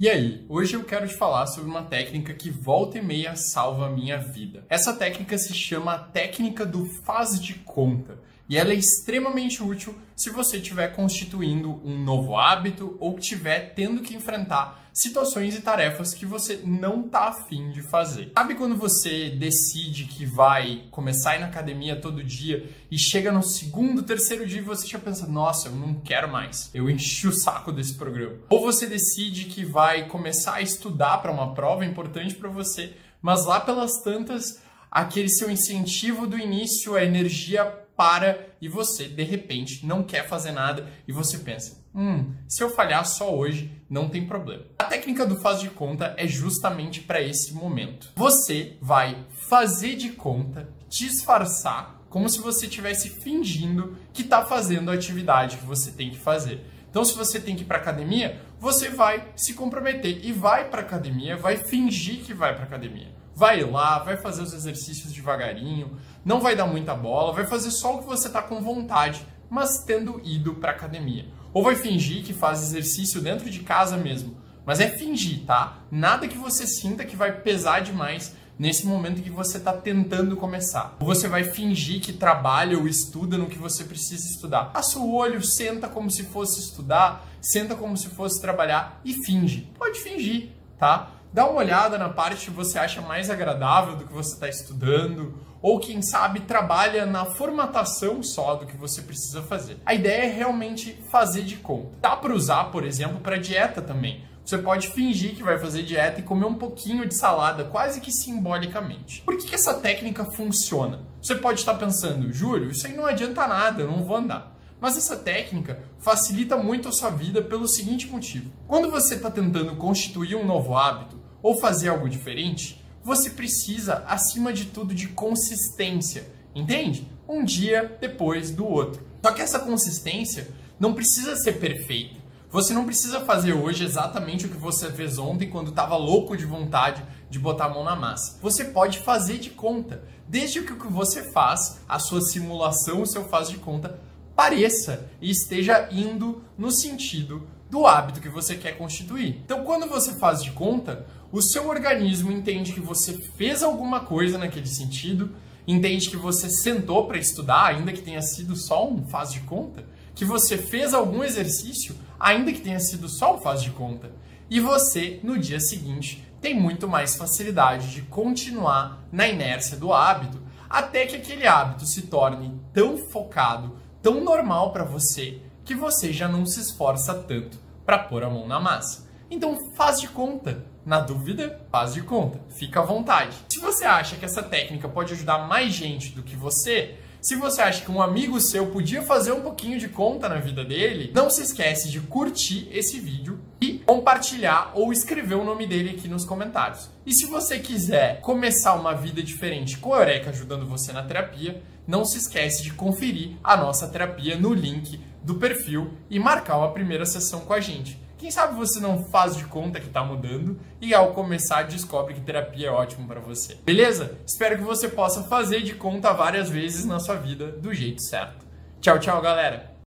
E aí, hoje eu quero te falar sobre uma técnica que volta e meia salva a minha vida. Essa técnica se chama técnica do faz de conta. E ela é extremamente útil se você estiver constituindo um novo hábito ou estiver tendo que enfrentar situações e tarefas que você não está afim de fazer. Sabe quando você decide que vai começar a ir na academia todo dia e chega no segundo, terceiro dia e você já pensa, nossa, eu não quero mais, eu enchi o saco desse programa. Ou você decide que vai começar a estudar para uma prova importante para você, mas lá pelas tantas, aquele seu incentivo do início, a energia para e você, de repente, não quer fazer nada e você pensa: hum, se eu falhar só hoje, não tem problema. A técnica do faz de conta é justamente para esse momento. Você vai fazer de conta, disfarçar, como se você estivesse fingindo que está fazendo a atividade que você tem que fazer. Então, se você tem que ir para academia, você vai se comprometer e vai para academia, vai fingir que vai para academia vai lá, vai fazer os exercícios devagarinho, não vai dar muita bola, vai fazer só o que você está com vontade, mas tendo ido para academia. Ou vai fingir que faz exercício dentro de casa mesmo, mas é fingir, tá? Nada que você sinta que vai pesar demais nesse momento que você está tentando começar. Ou você vai fingir que trabalha ou estuda no que você precisa estudar. Passa o olho, senta como se fosse estudar, senta como se fosse trabalhar e finge. Pode fingir, tá? Dá uma olhada na parte que você acha mais agradável do que você está estudando, ou quem sabe trabalha na formatação só do que você precisa fazer. A ideia é realmente fazer de conta. Dá para usar, por exemplo, para dieta também. Você pode fingir que vai fazer dieta e comer um pouquinho de salada, quase que simbolicamente. Por que, que essa técnica funciona? Você pode estar pensando, Júlio, isso aí não adianta nada, eu não vou andar. Mas essa técnica facilita muito a sua vida pelo seguinte motivo: quando você está tentando constituir um novo hábito ou fazer algo diferente, você precisa, acima de tudo, de consistência, entende? Um dia depois do outro. Só que essa consistência não precisa ser perfeita. Você não precisa fazer hoje exatamente o que você fez ontem quando estava louco de vontade de botar a mão na massa. Você pode fazer de conta, desde que o que você faz, a sua simulação, o seu faz de conta, pareça e esteja indo no sentido do hábito que você quer constituir. Então, quando você faz de conta, o seu organismo entende que você fez alguma coisa naquele sentido, entende que você sentou para estudar, ainda que tenha sido só um faz de conta, que você fez algum exercício, ainda que tenha sido só um faz de conta, e você, no dia seguinte, tem muito mais facilidade de continuar na inércia do hábito, até que aquele hábito se torne tão focado, tão normal para você que você já não se esforça tanto para pôr a mão na massa. Então faz de conta. Na dúvida, faz de conta. Fica à vontade. Se você acha que essa técnica pode ajudar mais gente do que você, se você acha que um amigo seu podia fazer um pouquinho de conta na vida dele, não se esquece de curtir esse vídeo e compartilhar ou escrever o nome dele aqui nos comentários. E se você quiser começar uma vida diferente com a Eureka ajudando você na terapia, não se esquece de conferir a nossa terapia no link do perfil e marcar uma primeira sessão com a gente. Quem sabe você não faz de conta que está mudando e ao começar descobre que terapia é ótimo para você. Beleza? Espero que você possa fazer de conta várias vezes na sua vida do jeito certo. Tchau, tchau, galera.